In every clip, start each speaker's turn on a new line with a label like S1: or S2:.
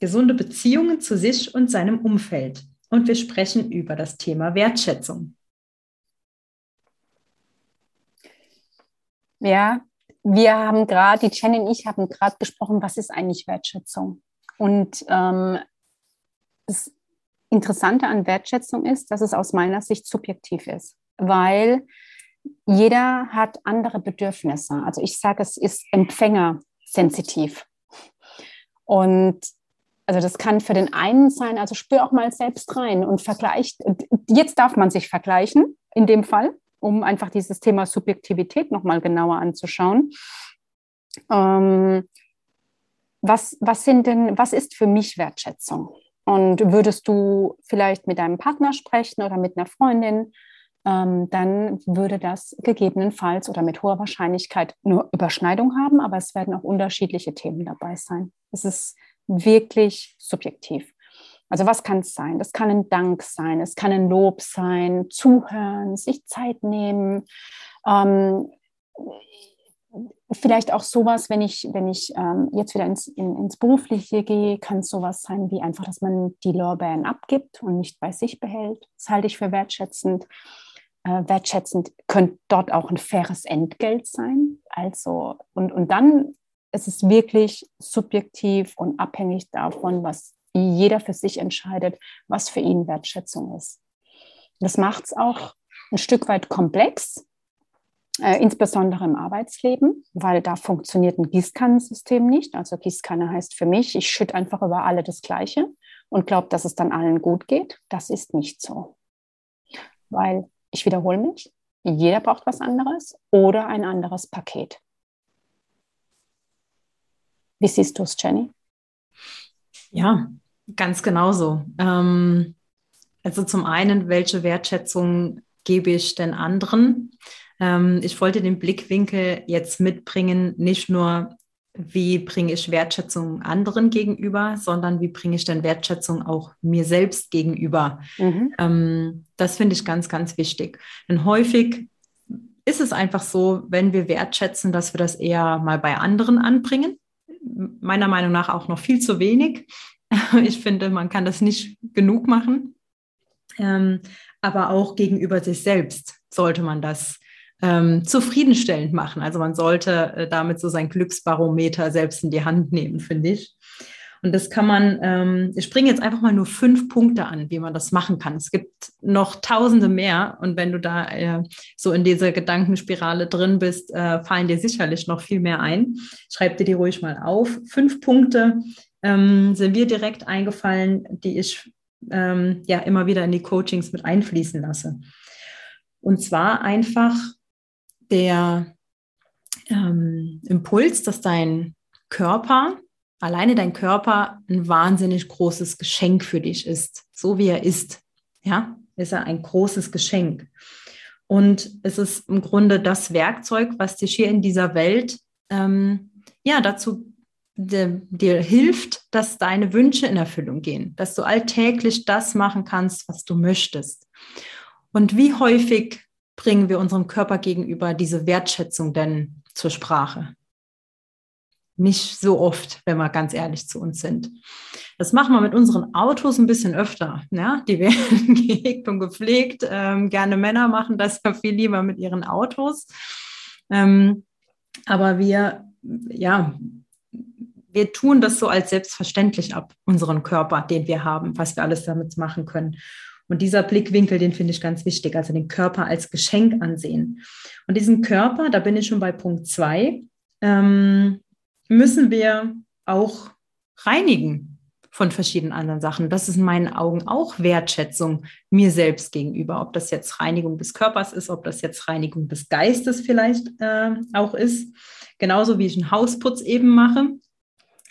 S1: Gesunde Beziehungen zu sich und seinem Umfeld. Und wir sprechen über das Thema Wertschätzung.
S2: Ja, wir haben gerade, die Jenny und ich haben gerade gesprochen, was ist eigentlich Wertschätzung? Und ähm, das Interessante an Wertschätzung ist, dass es aus meiner Sicht subjektiv ist, weil jeder hat andere Bedürfnisse. Also ich sage, es ist empfängersensitiv. Und also das kann für den einen sein, also spür auch mal selbst rein und vergleicht. Jetzt darf man sich vergleichen, in dem Fall, um einfach dieses Thema Subjektivität nochmal genauer anzuschauen. Ähm, was, was sind denn, was ist für mich Wertschätzung? Und würdest du vielleicht mit deinem Partner sprechen oder mit einer Freundin, ähm, dann würde das gegebenenfalls oder mit hoher Wahrscheinlichkeit nur Überschneidung haben, aber es werden auch unterschiedliche Themen dabei sein. Es ist wirklich subjektiv. Also was kann es sein? Das kann ein Dank sein, es kann ein Lob sein, zuhören, sich Zeit nehmen. Ähm, vielleicht auch sowas, wenn ich, wenn ich ähm, jetzt wieder ins, in, ins Berufliche gehe, kann es sowas sein wie einfach, dass man die Lorbeeren abgibt und nicht bei sich behält. Das halte ich für wertschätzend. Äh, wertschätzend könnte dort auch ein faires Entgelt sein. Also, und, und dann es ist wirklich subjektiv und abhängig davon, was jeder für sich entscheidet, was für ihn Wertschätzung ist. Das macht es auch ein Stück weit komplex, äh, insbesondere im Arbeitsleben, weil da funktioniert ein Gießkannensystem nicht. Also Gießkanne heißt für mich, ich schütte einfach über alle das Gleiche und glaube, dass es dann allen gut geht. Das ist nicht so. Weil, ich wiederhole mich, jeder braucht was anderes oder ein anderes Paket. Wie siehst du es, Jenny?
S1: Ja, ganz genauso. Ähm, also zum einen, welche Wertschätzung gebe ich den anderen? Ähm, ich wollte den Blickwinkel jetzt mitbringen, nicht nur, wie bringe ich Wertschätzung anderen gegenüber, sondern wie bringe ich denn Wertschätzung auch mir selbst gegenüber. Mhm. Ähm, das finde ich ganz, ganz wichtig. Denn häufig ist es einfach so, wenn wir wertschätzen, dass wir das eher mal bei anderen anbringen meiner Meinung nach auch noch viel zu wenig. Ich finde, man kann das nicht genug machen. Ähm, aber auch gegenüber sich selbst sollte man das ähm, zufriedenstellend machen. Also man sollte äh, damit so sein Glücksbarometer selbst in die Hand nehmen, finde ich. Und das kann man, ähm, ich bringe jetzt einfach mal nur fünf Punkte an, wie man das machen kann. Es gibt noch tausende mehr. Und wenn du da äh, so in dieser Gedankenspirale drin bist, äh, fallen dir sicherlich noch viel mehr ein. Schreib dir die ruhig mal auf. Fünf Punkte ähm, sind mir direkt eingefallen, die ich ähm, ja immer wieder in die Coachings mit einfließen lasse. Und zwar einfach der ähm, Impuls, dass dein Körper alleine dein Körper ein wahnsinnig großes Geschenk für dich ist. So wie er ist, ja, ist er ein großes Geschenk. Und es ist im Grunde das Werkzeug, was dich hier in dieser Welt ähm, ja dazu dir, dir hilft, dass deine Wünsche in Erfüllung gehen, dass du alltäglich das machen kannst, was du möchtest. Und wie häufig bringen wir unserem Körper gegenüber diese Wertschätzung denn zur Sprache? Nicht so oft, wenn wir ganz ehrlich zu uns sind. Das machen wir mit unseren Autos ein bisschen öfter. Ja? Die werden gehegt und gepflegt. Ähm, gerne Männer machen das ja viel lieber mit ihren Autos. Ähm, aber wir, ja, wir tun das so als selbstverständlich ab, unseren Körper, den wir haben, was wir alles damit machen können. Und dieser Blickwinkel, den finde ich ganz wichtig, also den Körper als Geschenk ansehen. Und diesen Körper, da bin ich schon bei Punkt zwei, ähm, müssen wir auch reinigen von verschiedenen anderen Sachen. Das ist in meinen Augen auch Wertschätzung mir selbst gegenüber. Ob das jetzt Reinigung des Körpers ist, ob das jetzt Reinigung des Geistes vielleicht äh, auch ist. Genauso wie ich einen Hausputz eben mache,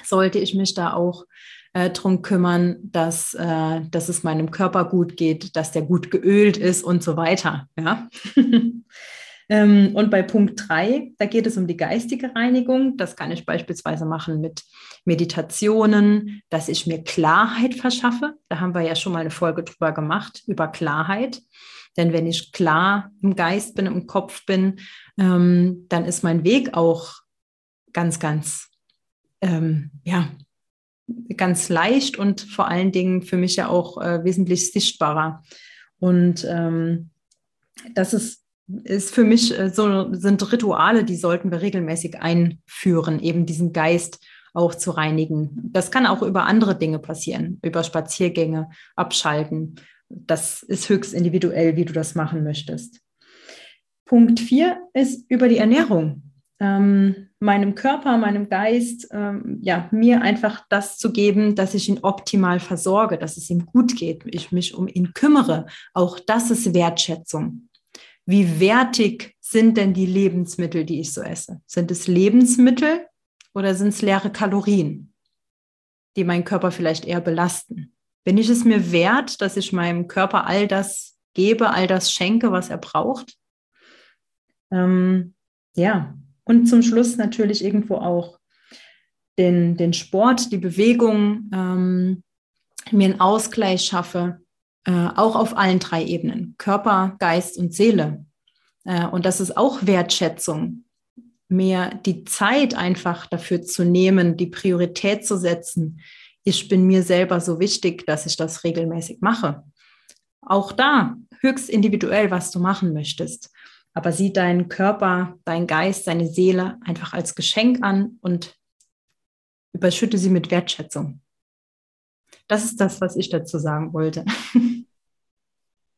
S1: sollte ich mich da auch äh, darum kümmern, dass, äh, dass es meinem Körper gut geht, dass der gut geölt ist und so weiter. Ja? ähm, und bei Punkt 3, da geht es um die geistige Reinigung. Das kann ich beispielsweise machen mit Meditationen, dass ich mir Klarheit verschaffe. Da haben wir ja schon mal eine Folge drüber gemacht, über Klarheit. Denn wenn ich klar im Geist bin, im Kopf bin, ähm, dann ist mein Weg auch ganz, ganz, ähm, ja, ganz leicht und vor allen Dingen für mich ja auch äh, wesentlich sichtbarer. Und ähm, das ist, ist für mich äh, so, sind Rituale, die sollten wir regelmäßig einführen, eben diesen Geist auch zu reinigen. Das kann auch über andere Dinge passieren, über Spaziergänge, abschalten. Das ist höchst individuell, wie du das machen möchtest. Punkt vier ist über die Ernährung ähm, meinem Körper, meinem Geist, ähm, ja, mir einfach das zu geben, dass ich ihn optimal versorge, dass es ihm gut geht, ich mich um ihn kümmere. Auch das ist Wertschätzung. Wie wertig sind denn die Lebensmittel, die ich so esse? Sind es Lebensmittel oder sind es leere Kalorien, die meinen Körper vielleicht eher belasten? Bin ich es mir wert, dass ich meinem Körper all das gebe, all das schenke, was er braucht? Ähm, ja, und zum Schluss natürlich irgendwo auch den, den Sport, die Bewegung, ähm, mir einen Ausgleich schaffe, äh, auch auf allen drei Ebenen, Körper, Geist und Seele. Äh, und das ist auch Wertschätzung, mir die Zeit einfach dafür zu nehmen, die Priorität zu setzen. Ich bin mir selber so wichtig, dass ich das regelmäßig mache. Auch da höchst individuell, was du machen möchtest aber sieh deinen Körper, deinen Geist, deine Seele einfach als Geschenk an und überschütte sie mit Wertschätzung. Das ist das, was ich dazu sagen wollte.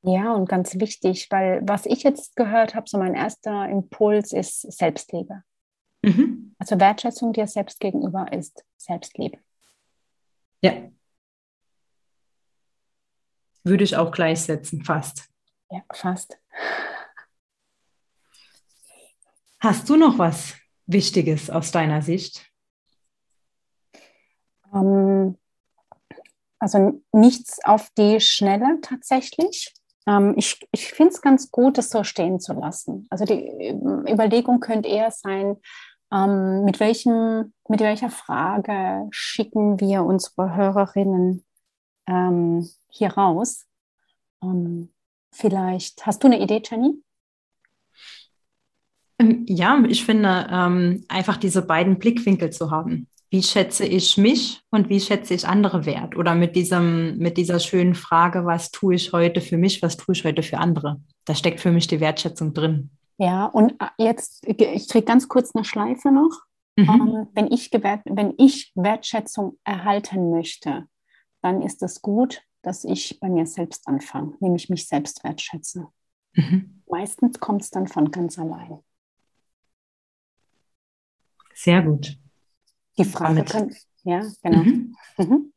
S2: Ja, und ganz wichtig, weil was ich jetzt gehört habe, so mein erster Impuls ist Selbstliebe. Mhm. Also Wertschätzung dir selbst gegenüber ist Selbstliebe.
S1: Ja. Würde ich auch gleichsetzen, fast.
S2: Ja, fast.
S1: Hast du noch was Wichtiges aus deiner Sicht?
S2: Ähm, also nichts auf die Schnelle tatsächlich. Ähm, ich ich finde es ganz gut, das so stehen zu lassen. Also die Überlegung könnte eher sein, ähm, mit, welchem, mit welcher Frage schicken wir unsere Hörerinnen ähm, hier raus? Ähm, vielleicht hast du eine Idee, Jenny?
S1: Ähm, ja, ich finde ähm, einfach diese beiden Blickwinkel zu haben. Wie schätze ich mich und wie schätze ich andere wert? Oder mit diesem, mit dieser schönen Frage, was tue ich heute für mich, was tue ich heute für andere? Da steckt für mich die Wertschätzung drin.
S2: Ja, und äh, jetzt, ich kriege ganz kurz eine Schleife noch. Mhm. Ähm, wenn, ich wenn ich Wertschätzung erhalten möchte, dann ist es gut, dass ich bei mir selbst anfange, nämlich mich selbst wertschätze. Mhm. Meistens kommt es dann von ganz allein.
S1: Sehr gut.
S2: Die Frage kann, ja, genau. Mhm. Mhm.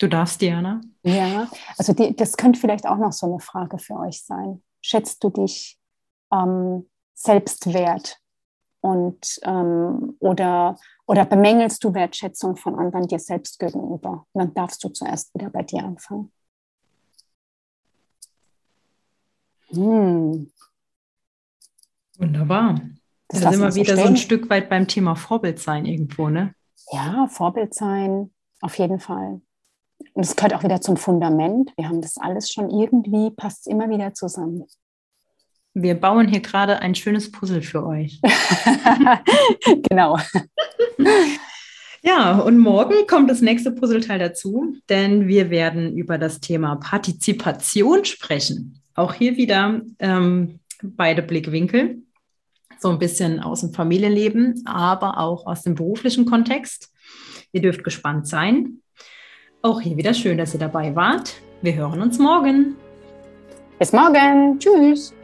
S1: Du darfst, Diana.
S2: Ja, also die, das könnte vielleicht auch noch so eine Frage für euch sein. Schätzt du dich ähm, selbst wert? Und, ähm, oder, oder bemängelst du Wertschätzung von anderen dir selbst gegenüber? dann darfst du zuerst wieder bei dir anfangen.
S1: Hm. Wunderbar. Das da sind wir wieder so ein Stück weit beim Thema Vorbild sein irgendwo, ne?
S2: Ja, Vorbild sein, auf jeden Fall. Und es gehört auch wieder zum Fundament. Wir haben das alles schon irgendwie, passt es immer wieder zusammen.
S1: Wir bauen hier gerade ein schönes Puzzle für euch.
S2: genau.
S1: Ja, und morgen kommt das nächste Puzzleteil dazu, denn wir werden über das Thema Partizipation sprechen. Auch hier wieder ähm, beide Blickwinkel so ein bisschen aus dem Familienleben, aber auch aus dem beruflichen Kontext. Ihr dürft gespannt sein. Auch hier wieder schön, dass ihr dabei wart. Wir hören uns morgen.
S2: Bis morgen. Tschüss.